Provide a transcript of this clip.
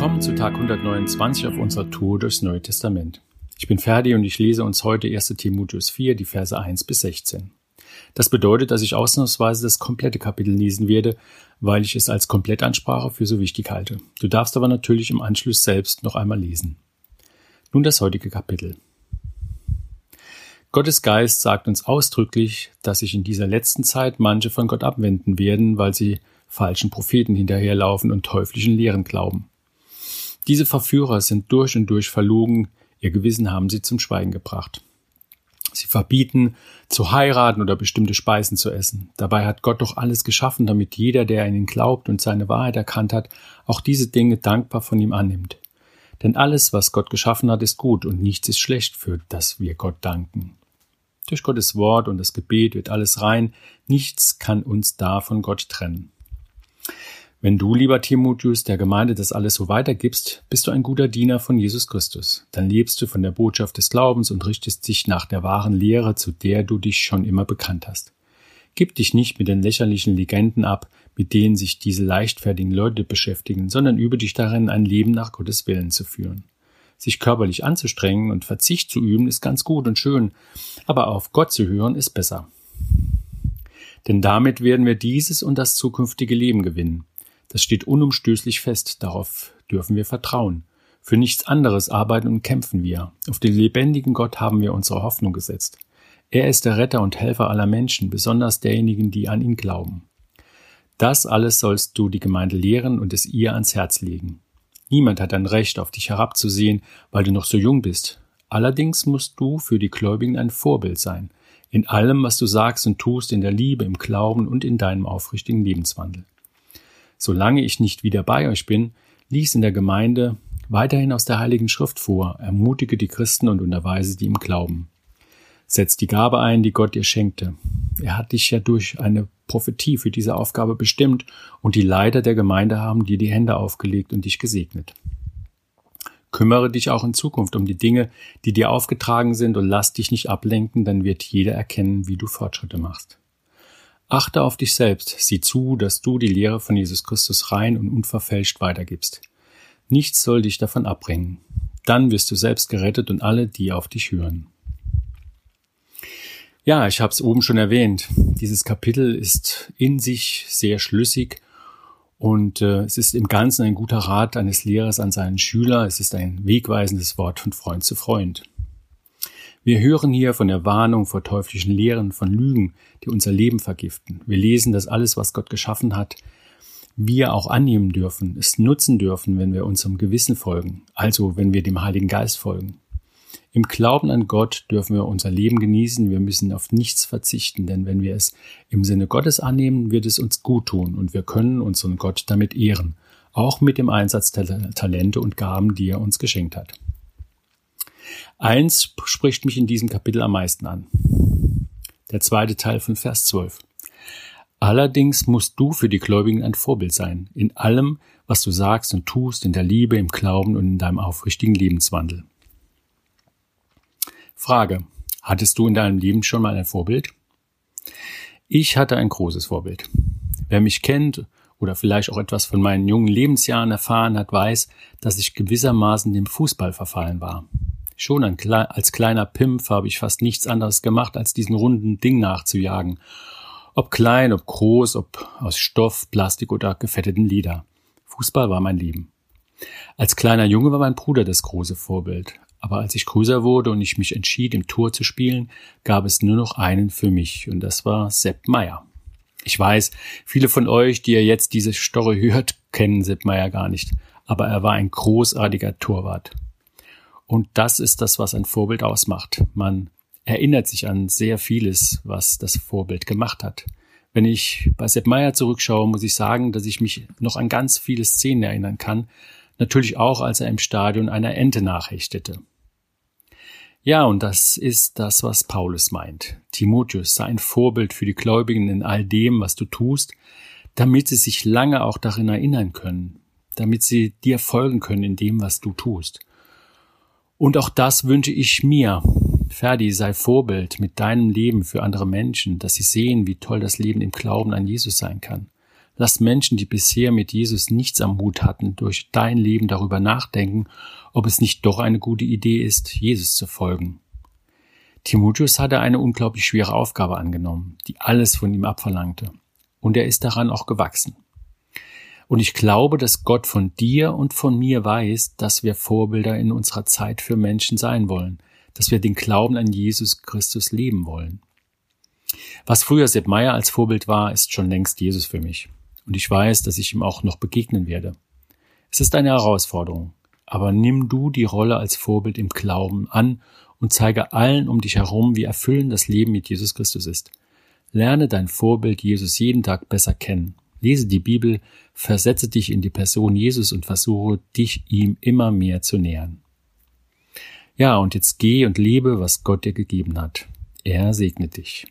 Willkommen zu Tag 129 auf unserer Tour durchs Neue Testament. Ich bin Ferdi und ich lese uns heute 1. Timotheus 4, die Verse 1 bis 16. Das bedeutet, dass ich ausnahmsweise das komplette Kapitel lesen werde, weil ich es als Komplettansprache für so wichtig halte. Du darfst aber natürlich im Anschluss selbst noch einmal lesen. Nun das heutige Kapitel. Gottes Geist sagt uns ausdrücklich, dass sich in dieser letzten Zeit manche von Gott abwenden werden, weil sie falschen Propheten hinterherlaufen und teuflischen Lehren glauben. Diese Verführer sind durch und durch verlogen, ihr Gewissen haben sie zum Schweigen gebracht. Sie verbieten, zu heiraten oder bestimmte Speisen zu essen. Dabei hat Gott doch alles geschaffen, damit jeder, der an ihn glaubt und seine Wahrheit erkannt hat, auch diese Dinge dankbar von ihm annimmt. Denn alles, was Gott geschaffen hat, ist gut und nichts ist schlecht, für das wir Gott danken. Durch Gottes Wort und das Gebet wird alles rein, nichts kann uns da von Gott trennen. Wenn du, lieber Timotheus, der Gemeinde das alles so weitergibst, bist du ein guter Diener von Jesus Christus. Dann lebst du von der Botschaft des Glaubens und richtest dich nach der wahren Lehre, zu der du dich schon immer bekannt hast. Gib dich nicht mit den lächerlichen Legenden ab, mit denen sich diese leichtfertigen Leute beschäftigen, sondern übe dich darin, ein Leben nach Gottes Willen zu führen. Sich körperlich anzustrengen und Verzicht zu üben, ist ganz gut und schön, aber auf Gott zu hören, ist besser. Denn damit werden wir dieses und das zukünftige Leben gewinnen. Das steht unumstößlich fest, darauf dürfen wir vertrauen. Für nichts anderes arbeiten und kämpfen wir. Auf den lebendigen Gott haben wir unsere Hoffnung gesetzt. Er ist der Retter und Helfer aller Menschen, besonders derjenigen, die an ihn glauben. Das alles sollst du die Gemeinde lehren und es ihr ans Herz legen. Niemand hat ein Recht, auf dich herabzusehen, weil du noch so jung bist. Allerdings musst du für die Gläubigen ein Vorbild sein, in allem, was du sagst und tust, in der Liebe, im Glauben und in deinem aufrichtigen Lebenswandel. Solange ich nicht wieder bei euch bin, lies in der Gemeinde weiterhin aus der Heiligen Schrift vor, ermutige die Christen und unterweise die im Glauben. Setz die Gabe ein, die Gott dir schenkte. Er hat dich ja durch eine Prophetie für diese Aufgabe bestimmt und die Leiter der Gemeinde haben dir die Hände aufgelegt und dich gesegnet. Kümmere dich auch in Zukunft um die Dinge, die dir aufgetragen sind und lass dich nicht ablenken, dann wird jeder erkennen, wie du Fortschritte machst. Achte auf dich selbst, sieh zu, dass du die Lehre von Jesus Christus rein und unverfälscht weitergibst. Nichts soll dich davon abbringen. Dann wirst du selbst gerettet und alle, die auf dich hören. Ja, ich habe es oben schon erwähnt. Dieses Kapitel ist in sich sehr schlüssig und äh, es ist im Ganzen ein guter Rat eines Lehrers an seinen Schüler. Es ist ein wegweisendes Wort von Freund zu Freund. Wir hören hier von der Warnung vor teuflischen Lehren, von Lügen, die unser Leben vergiften. Wir lesen, dass alles, was Gott geschaffen hat, wir auch annehmen dürfen, es nutzen dürfen, wenn wir unserem Gewissen folgen, also wenn wir dem Heiligen Geist folgen. Im Glauben an Gott dürfen wir unser Leben genießen, wir müssen auf nichts verzichten, denn wenn wir es im Sinne Gottes annehmen, wird es uns gut tun und wir können unseren Gott damit ehren, auch mit dem Einsatz der Talente und Gaben, die er uns geschenkt hat. Eins spricht mich in diesem Kapitel am meisten an. Der zweite Teil von Vers 12. Allerdings musst du für die Gläubigen ein Vorbild sein, in allem, was du sagst und tust, in der Liebe, im Glauben und in deinem aufrichtigen Lebenswandel. Frage. Hattest du in deinem Leben schon mal ein Vorbild? Ich hatte ein großes Vorbild. Wer mich kennt oder vielleicht auch etwas von meinen jungen Lebensjahren erfahren hat, weiß, dass ich gewissermaßen dem Fußball verfallen war. Schon als kleiner Pimp habe ich fast nichts anderes gemacht, als diesen runden Ding nachzujagen. Ob klein, ob groß, ob aus Stoff, Plastik oder gefetteten Leder. Fußball war mein Leben. Als kleiner Junge war mein Bruder das große Vorbild. Aber als ich größer wurde und ich mich entschied, im Tor zu spielen, gab es nur noch einen für mich, und das war Sepp Meier. Ich weiß, viele von euch, die ihr jetzt diese Story hört, kennen Sepp Meier gar nicht, aber er war ein großartiger Torwart. Und das ist das, was ein Vorbild ausmacht. Man erinnert sich an sehr vieles, was das Vorbild gemacht hat. Wenn ich bei Sepp Meyer zurückschaue, muss ich sagen, dass ich mich noch an ganz viele Szenen erinnern kann. Natürlich auch, als er im Stadion einer Ente nachhechtete. Ja, und das ist das, was Paulus meint. Timotheus sei ein Vorbild für die Gläubigen in all dem, was du tust, damit sie sich lange auch darin erinnern können, damit sie dir folgen können in dem, was du tust. Und auch das wünsche ich mir. Ferdi, sei Vorbild mit deinem Leben für andere Menschen, dass sie sehen, wie toll das Leben im Glauben an Jesus sein kann. Lass Menschen, die bisher mit Jesus nichts am Hut hatten, durch dein Leben darüber nachdenken, ob es nicht doch eine gute Idee ist, Jesus zu folgen. Timotheus hatte eine unglaublich schwere Aufgabe angenommen, die alles von ihm abverlangte. Und er ist daran auch gewachsen. Und ich glaube, dass Gott von dir und von mir weiß, dass wir Vorbilder in unserer Zeit für Menschen sein wollen, dass wir den Glauben an Jesus Christus leben wollen. Was früher Sepp Meyer als Vorbild war, ist schon längst Jesus für mich. Und ich weiß, dass ich ihm auch noch begegnen werde. Es ist eine Herausforderung, aber nimm du die Rolle als Vorbild im Glauben an und zeige allen um dich herum, wie erfüllend das Leben mit Jesus Christus ist. Lerne dein Vorbild Jesus jeden Tag besser kennen. Lese die Bibel, versetze dich in die Person Jesus und versuche dich ihm immer mehr zu nähern. Ja, und jetzt geh und lebe, was Gott dir gegeben hat. Er segnet dich.